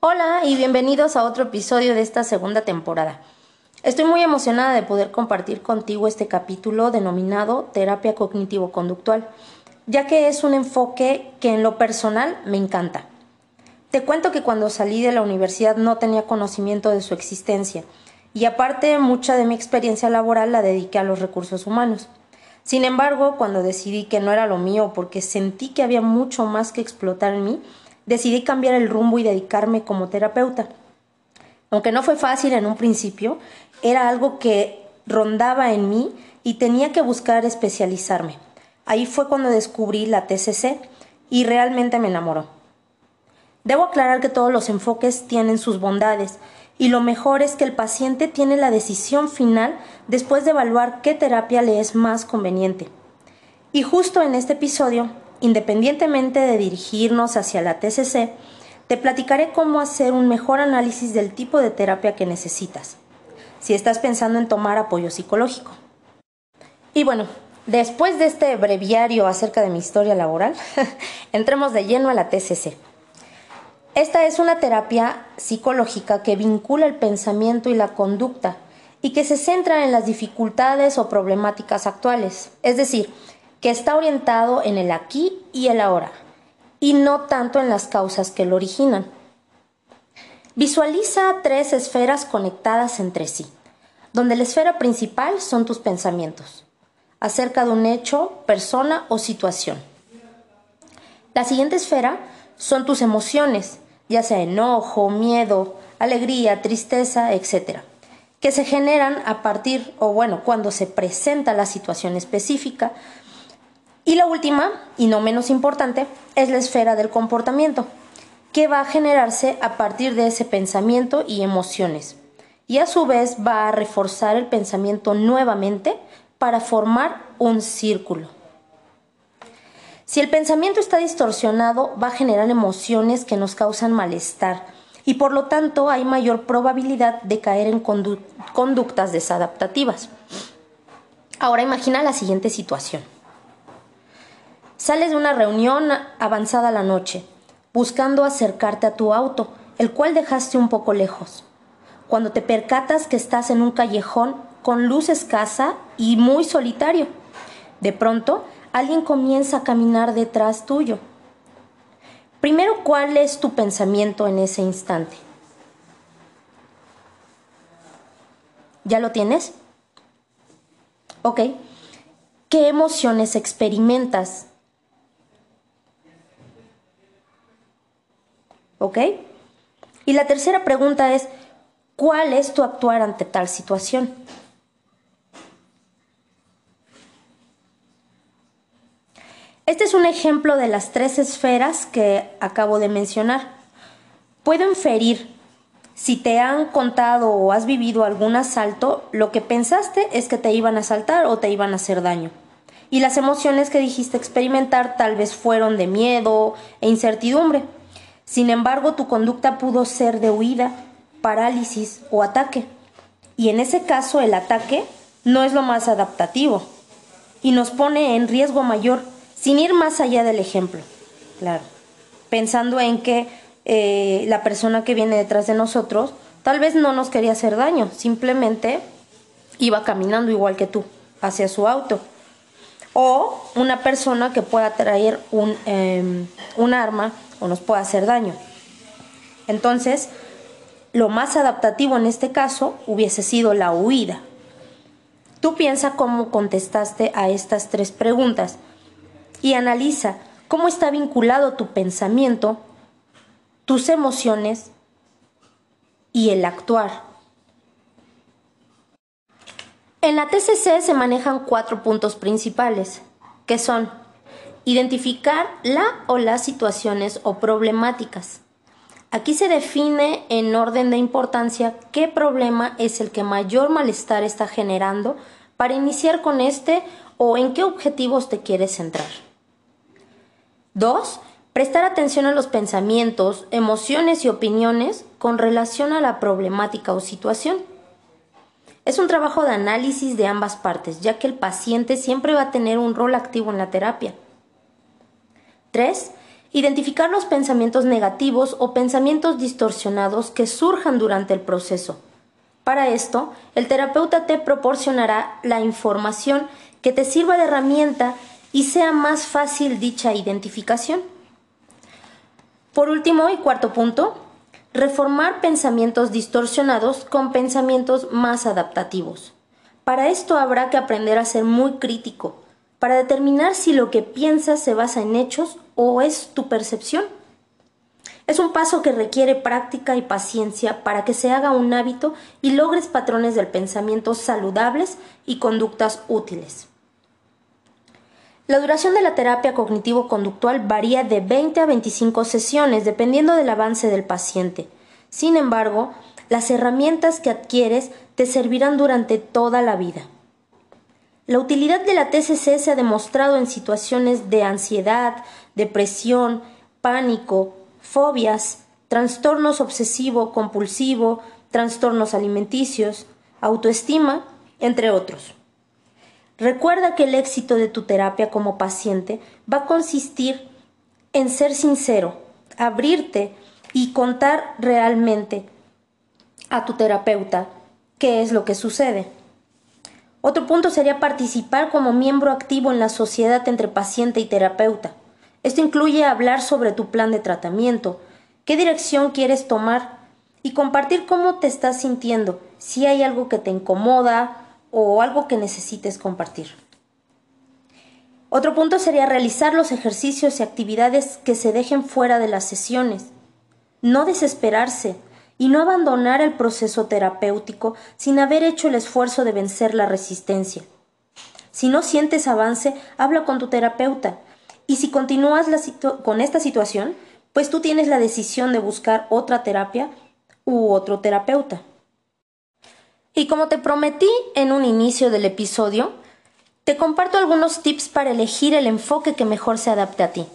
Hola y bienvenidos a otro episodio de esta segunda temporada. Estoy muy emocionada de poder compartir contigo este capítulo denominado terapia cognitivo-conductual, ya que es un enfoque que en lo personal me encanta. Te cuento que cuando salí de la universidad no tenía conocimiento de su existencia y aparte mucha de mi experiencia laboral la dediqué a los recursos humanos. Sin embargo, cuando decidí que no era lo mío porque sentí que había mucho más que explotar en mí, decidí cambiar el rumbo y dedicarme como terapeuta. Aunque no fue fácil en un principio, era algo que rondaba en mí y tenía que buscar especializarme. Ahí fue cuando descubrí la TCC y realmente me enamoró. Debo aclarar que todos los enfoques tienen sus bondades y lo mejor es que el paciente tiene la decisión final después de evaluar qué terapia le es más conveniente. Y justo en este episodio Independientemente de dirigirnos hacia la TCC, te platicaré cómo hacer un mejor análisis del tipo de terapia que necesitas, si estás pensando en tomar apoyo psicológico. Y bueno, después de este breviario acerca de mi historia laboral, entremos de lleno a la TCC. Esta es una terapia psicológica que vincula el pensamiento y la conducta y que se centra en las dificultades o problemáticas actuales, es decir, que está orientado en el aquí y el ahora, y no tanto en las causas que lo originan. Visualiza tres esferas conectadas entre sí, donde la esfera principal son tus pensamientos, acerca de un hecho, persona o situación. La siguiente esfera son tus emociones, ya sea enojo, miedo, alegría, tristeza, etc., que se generan a partir, o bueno, cuando se presenta la situación específica, y la última, y no menos importante, es la esfera del comportamiento, que va a generarse a partir de ese pensamiento y emociones. Y a su vez va a reforzar el pensamiento nuevamente para formar un círculo. Si el pensamiento está distorsionado, va a generar emociones que nos causan malestar y por lo tanto hay mayor probabilidad de caer en conductas desadaptativas. Ahora imagina la siguiente situación. Sales de una reunión avanzada la noche, buscando acercarte a tu auto, el cual dejaste un poco lejos. Cuando te percatas que estás en un callejón con luz escasa y muy solitario, de pronto alguien comienza a caminar detrás tuyo. Primero, ¿cuál es tu pensamiento en ese instante? ¿Ya lo tienes? Ok. ¿Qué emociones experimentas ¿Ok? Y la tercera pregunta es, ¿cuál es tu actuar ante tal situación? Este es un ejemplo de las tres esferas que acabo de mencionar. Puedo inferir, si te han contado o has vivido algún asalto, lo que pensaste es que te iban a asaltar o te iban a hacer daño. Y las emociones que dijiste experimentar tal vez fueron de miedo e incertidumbre. Sin embargo, tu conducta pudo ser de huida, parálisis o ataque. Y en ese caso el ataque no es lo más adaptativo y nos pone en riesgo mayor sin ir más allá del ejemplo. Claro, pensando en que eh, la persona que viene detrás de nosotros tal vez no nos quería hacer daño, simplemente iba caminando igual que tú hacia su auto. O una persona que pueda traer un, em, un arma o nos puede hacer daño. Entonces, lo más adaptativo en este caso hubiese sido la huida. Tú piensa cómo contestaste a estas tres preguntas y analiza cómo está vinculado tu pensamiento, tus emociones y el actuar. En la TCC se manejan cuatro puntos principales, que son Identificar la o las situaciones o problemáticas. Aquí se define en orden de importancia qué problema es el que mayor malestar está generando para iniciar con este o en qué objetivos te quieres centrar. 2. Prestar atención a los pensamientos, emociones y opiniones con relación a la problemática o situación. Es un trabajo de análisis de ambas partes, ya que el paciente siempre va a tener un rol activo en la terapia. 3. Identificar los pensamientos negativos o pensamientos distorsionados que surjan durante el proceso. Para esto, el terapeuta te proporcionará la información que te sirva de herramienta y sea más fácil dicha identificación. Por último y cuarto punto, reformar pensamientos distorsionados con pensamientos más adaptativos. Para esto habrá que aprender a ser muy crítico, para determinar si lo que piensas se basa en hechos o es tu percepción. Es un paso que requiere práctica y paciencia para que se haga un hábito y logres patrones del pensamiento saludables y conductas útiles. La duración de la terapia cognitivo-conductual varía de 20 a 25 sesiones dependiendo del avance del paciente. Sin embargo, las herramientas que adquieres te servirán durante toda la vida. La utilidad de la TCC se ha demostrado en situaciones de ansiedad, depresión, pánico, fobias, trastornos obsesivo-compulsivo, trastornos alimenticios, autoestima, entre otros. Recuerda que el éxito de tu terapia como paciente va a consistir en ser sincero, abrirte y contar realmente a tu terapeuta qué es lo que sucede. Otro punto sería participar como miembro activo en la sociedad entre paciente y terapeuta. Esto incluye hablar sobre tu plan de tratamiento, qué dirección quieres tomar y compartir cómo te estás sintiendo, si hay algo que te incomoda o algo que necesites compartir. Otro punto sería realizar los ejercicios y actividades que se dejen fuera de las sesiones. No desesperarse, y no abandonar el proceso terapéutico sin haber hecho el esfuerzo de vencer la resistencia. Si no sientes avance, habla con tu terapeuta. Y si continúas con esta situación, pues tú tienes la decisión de buscar otra terapia u otro terapeuta. Y como te prometí en un inicio del episodio, te comparto algunos tips para elegir el enfoque que mejor se adapte a ti.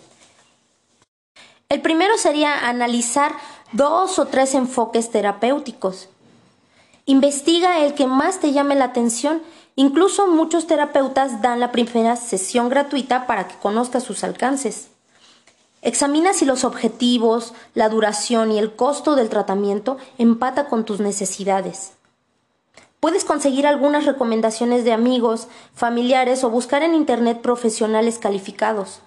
El primero sería analizar dos o tres enfoques terapéuticos. Investiga el que más te llame la atención. Incluso muchos terapeutas dan la primera sesión gratuita para que conozcas sus alcances. Examina si los objetivos, la duración y el costo del tratamiento empata con tus necesidades. Puedes conseguir algunas recomendaciones de amigos, familiares o buscar en Internet profesionales calificados.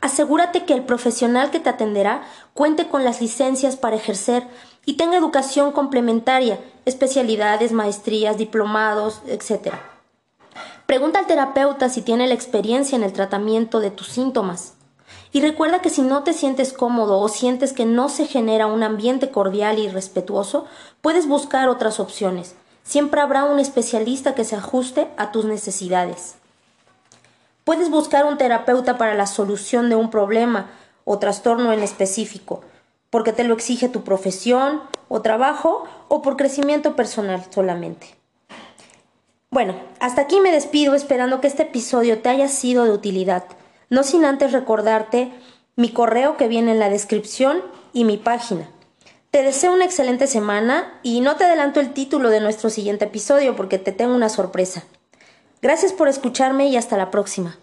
Asegúrate que el profesional que te atenderá cuente con las licencias para ejercer y tenga educación complementaria, especialidades, maestrías, diplomados, etc. Pregunta al terapeuta si tiene la experiencia en el tratamiento de tus síntomas. Y recuerda que si no te sientes cómodo o sientes que no se genera un ambiente cordial y respetuoso, puedes buscar otras opciones. Siempre habrá un especialista que se ajuste a tus necesidades. Puedes buscar un terapeuta para la solución de un problema o trastorno en específico, porque te lo exige tu profesión o trabajo o por crecimiento personal solamente. Bueno, hasta aquí me despido esperando que este episodio te haya sido de utilidad, no sin antes recordarte mi correo que viene en la descripción y mi página. Te deseo una excelente semana y no te adelanto el título de nuestro siguiente episodio porque te tengo una sorpresa. Gracias por escucharme y hasta la próxima.